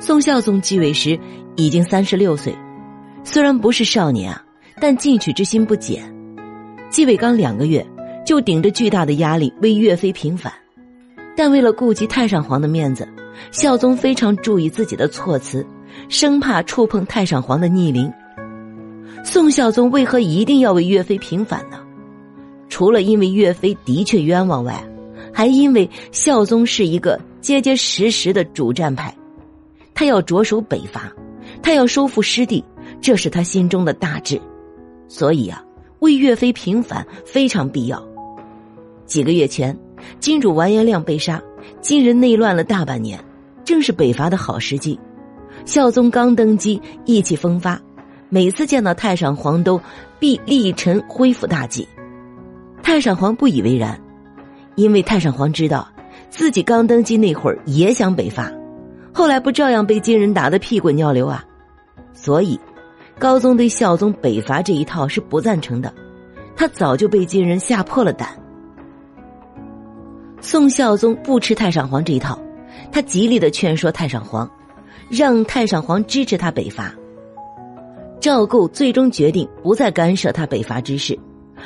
宋孝宗继位时已经三十六岁，虽然不是少年啊，但进取之心不减。继位刚两个月，就顶着巨大的压力为岳飞平反，但为了顾及太上皇的面子，孝宗非常注意自己的措辞，生怕触碰太上皇的逆鳞。宋孝宗为何一定要为岳飞平反呢？除了因为岳飞的确冤枉外，还因为孝宗是一个结结实实的主战派。他要着手北伐，他要收复失地，这是他心中的大志，所以啊，为岳飞平反非常必要。几个月前，金主完颜亮被杀，金人内乱了大半年，正是北伐的好时机。孝宗刚登基，意气风发，每次见到太上皇都必力陈恢复大计。太上皇不以为然，因为太上皇知道自己刚登基那会儿也想北伐。后来不照样被金人打得屁滚尿流啊？所以，高宗对孝宗北伐这一套是不赞成的。他早就被金人吓破了胆。宋孝宗不吃太上皇这一套，他极力的劝说太上皇，让太上皇支持他北伐。赵构最终决定不再干涉他北伐之事。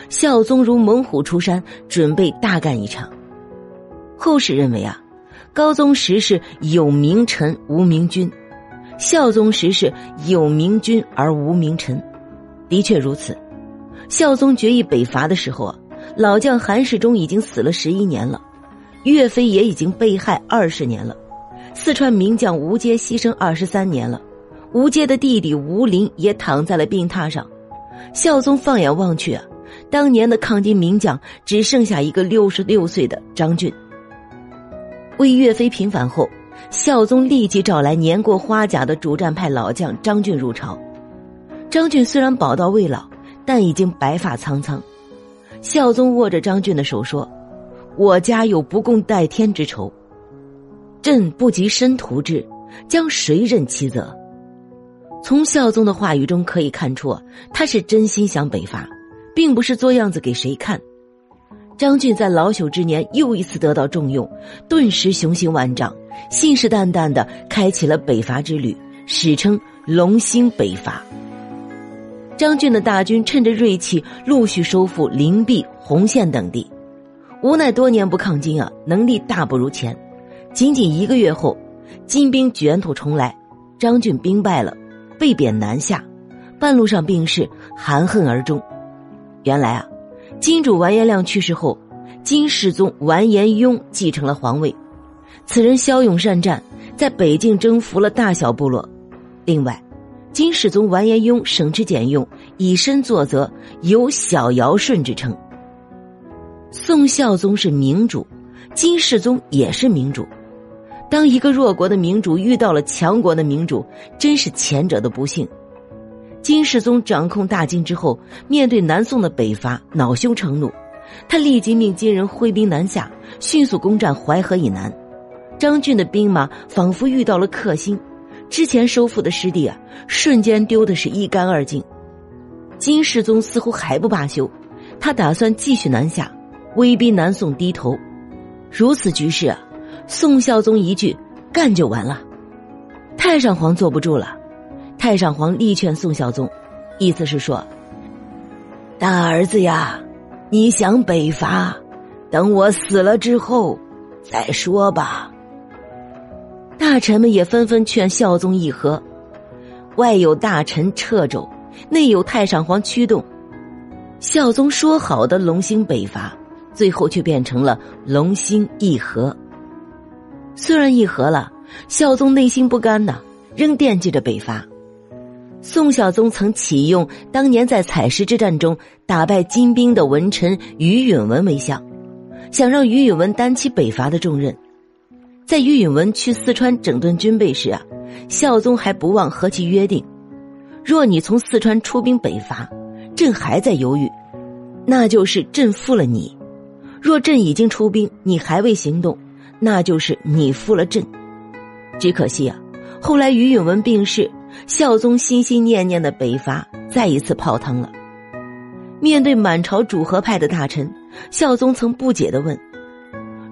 孝宗如猛虎出山，准备大干一场。后世认为啊。高宗时是有名臣无名君，孝宗时是有名君而无名臣，的确如此。孝宗决议北伐的时候啊，老将韩世忠已经死了十一年了，岳飞也已经被害二十年了，四川名将吴阶牺牲二十三年了，吴阶的弟弟吴林也躺在了病榻上。孝宗放眼望去啊，当年的抗金名将只剩下一个六十六岁的张俊。为岳飞平反后，孝宗立即找来年过花甲的主战派老将张俊入朝。张俊虽然宝刀未老，但已经白发苍苍。孝宗握着张俊的手说：“我家有不共戴天之仇，朕不及申屠之，将谁任其责？”从孝宗的话语中可以看出，他是真心想北伐，并不是做样子给谁看。张俊在老朽之年又一次得到重用，顿时雄心万丈，信誓旦旦的开启了北伐之旅，史称龙兴北伐。张俊的大军趁着锐气，陆续收复灵璧、洪县等地。无奈多年不抗金啊，能力大不如前。仅仅一个月后，金兵卷土重来，张俊兵败了，被贬南下，半路上病逝，含恨而终。原来啊。金主完颜亮去世后，金世宗完颜雍继承了皇位。此人骁勇善战，在北境征服了大小部落。另外，金世宗完颜雍省吃俭用，以身作则，有“小尧舜”之称。宋孝宗是明主，金世宗也是明主。当一个弱国的明主遇到了强国的明主，真是前者的不幸。金世宗掌控大金之后，面对南宋的北伐，恼羞成怒，他立即命金人挥兵南下，迅速攻占淮河以南。张俊的兵马仿佛遇到了克星，之前收复的失地啊，瞬间丢的是一干二净。金世宗似乎还不罢休，他打算继续南下，威逼南宋低头。如此局势啊，宋孝宗一句“干”就完了，太上皇坐不住了。太上皇力劝宋孝宗，意思是说：“大儿子呀，你想北伐，等我死了之后再说吧。”大臣们也纷纷劝孝宗议和，外有大臣掣肘，内有太上皇驱动，孝宗说好的龙兴北伐，最后却变成了龙兴议和。虽然议和了，孝宗内心不甘呐，仍惦记着北伐。宋孝宗曾启用当年在采石之战中打败金兵的文臣于允文为相，想让于允文担起北伐的重任。在于允文去四川整顿军备时啊，孝宗还不忘和其约定：若你从四川出兵北伐，朕还在犹豫，那就是朕负了你；若朕已经出兵，你还未行动，那就是你负了朕。只可惜啊，后来于允文病逝。孝宗心心念念的北伐再一次泡汤了。面对满朝主和派的大臣，孝宗曾不解的问：“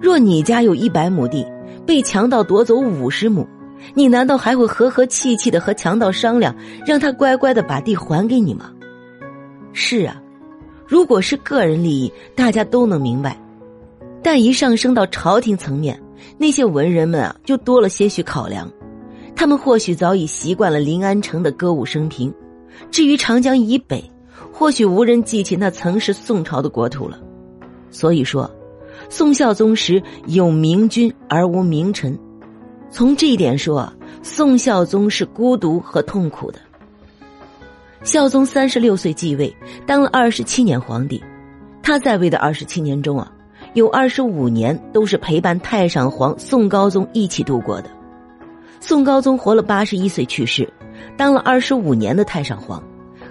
若你家有一百亩地，被强盗夺走五十亩，你难道还会和和气气的和强盗商量，让他乖乖的把地还给你吗？是啊，如果是个人利益，大家都能明白；但一上升到朝廷层面，那些文人们啊，就多了些许考量。他们或许早已习惯了临安城的歌舞升平，至于长江以北，或许无人记起那曾是宋朝的国土了。所以说，宋孝宗时有明君而无明臣。从这一点说，宋孝宗是孤独和痛苦的。孝宗三十六岁继位，当了二十七年皇帝。他在位的二十七年中啊，有二十五年都是陪伴太上皇宋高宗一起度过的。宋高宗活了八十一岁去世，当了二十五年的太上皇，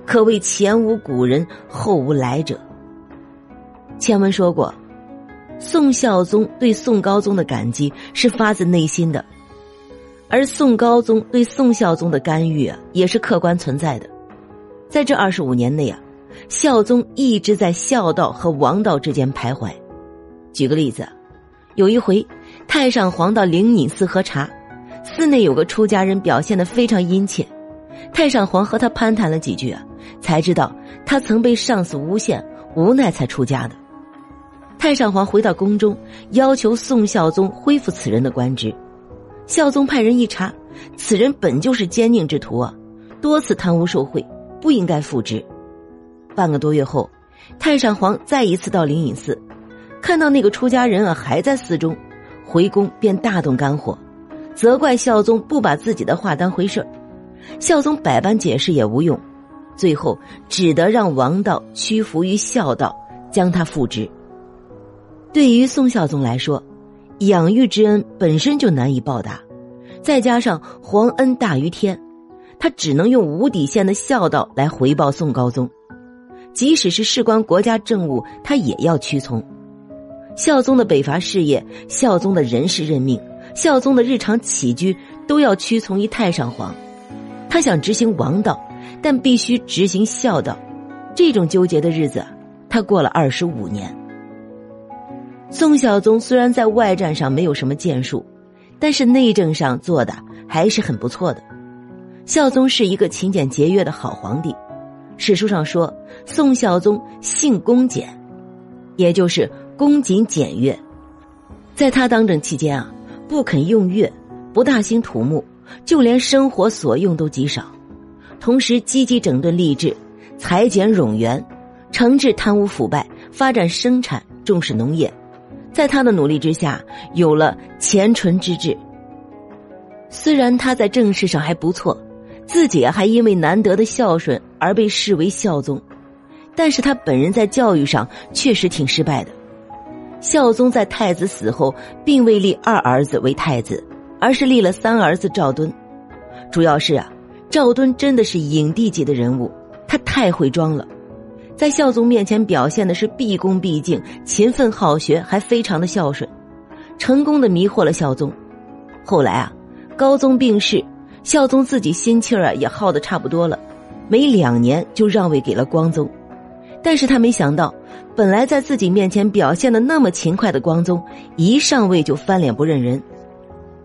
可谓前无古人后无来者。前文说过，宋孝宗对宋高宗的感激是发自内心的，而宋高宗对宋孝宗的干预啊，也是客观存在的。在这二十五年内啊，孝宗一直在孝道和王道之间徘徊。举个例子，有一回，太上皇到灵隐寺喝茶。寺内有个出家人表现的非常殷切，太上皇和他攀谈了几句啊，才知道他曾被上司诬陷，无奈才出家的。太上皇回到宫中，要求宋孝宗恢复此人的官职。孝宗派人一查，此人本就是奸佞之徒啊，多次贪污受贿，不应该复职。半个多月后，太上皇再一次到灵隐寺，看到那个出家人啊还在寺中，回宫便大动肝火。责怪孝宗不把自己的话当回事儿，孝宗百般解释也无用，最后只得让王道屈服于孝道，将他复职。对于宋孝宗来说，养育之恩本身就难以报答，再加上皇恩大于天，他只能用无底线的孝道来回报宋高宗，即使是事关国家政务，他也要屈从。孝宗的北伐事业，孝宗的人事任命。孝宗的日常起居都要屈从于太上皇，他想执行王道，但必须执行孝道，这种纠结的日子，他过了二十五年。宋孝宗虽然在外战上没有什么建树，但是内政上做的还是很不错的。孝宗是一个勤俭节约的好皇帝，史书上说宋孝宗性恭俭，也就是恭谨简约。在他当政期间啊。不肯用乐，不大兴土木，就连生活所用都极少。同时，积极整顿吏治，裁减冗员，惩治贪污腐败，发展生产，重视农业。在他的努力之下，有了前淳之治。虽然他在政事上还不错，自己还因为难得的孝顺而被视为孝宗，但是他本人在教育上确实挺失败的。孝宗在太子死后，并未立二儿子为太子，而是立了三儿子赵敦。主要是啊，赵敦真的是影帝级的人物，他太会装了，在孝宗面前表现的是毕恭毕敬、勤奋好学，还非常的孝顺，成功的迷惑了孝宗。后来啊，高宗病逝，孝宗自己心气儿啊也耗的差不多了，没两年就让位给了光宗。但是他没想到，本来在自己面前表现的那么勤快的光宗，一上位就翻脸不认人，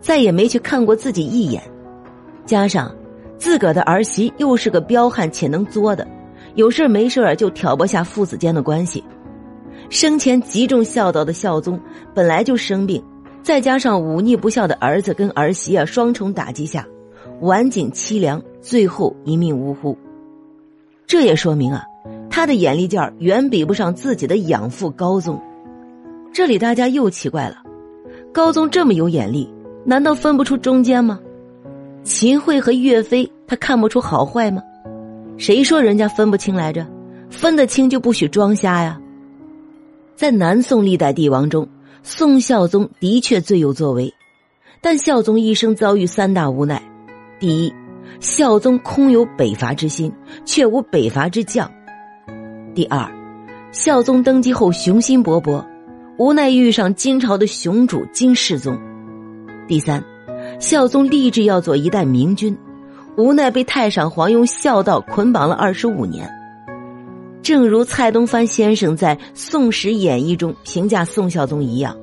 再也没去看过自己一眼。加上自个的儿媳又是个彪悍且能作的，有事没事就挑拨下父子间的关系。生前极重孝道的孝宗本来就生病，再加上忤逆不孝的儿子跟儿媳啊双重打击下，晚景凄凉，最后一命呜呼。这也说明啊。他的眼力劲儿远比不上自己的养父高宗，这里大家又奇怪了：高宗这么有眼力，难道分不出中间吗？秦桧和岳飞，他看不出好坏吗？谁说人家分不清来着？分得清就不许装瞎呀！在南宋历代帝王中，宋孝宗的确最有作为，但孝宗一生遭遇三大无奈：第一，孝宗空有北伐之心，却无北伐之将。第二，孝宗登基后雄心勃勃，无奈遇上金朝的雄主金世宗。第三，孝宗立志要做一代明君，无奈被太上皇用孝道捆绑了二十五年。正如蔡东藩先生在《宋史演义》中评价宋孝宗一样，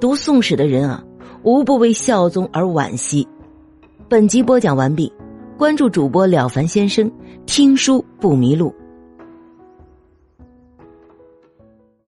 读宋史的人啊，无不为孝宗而惋惜。本集播讲完毕，关注主播了凡先生，听书不迷路。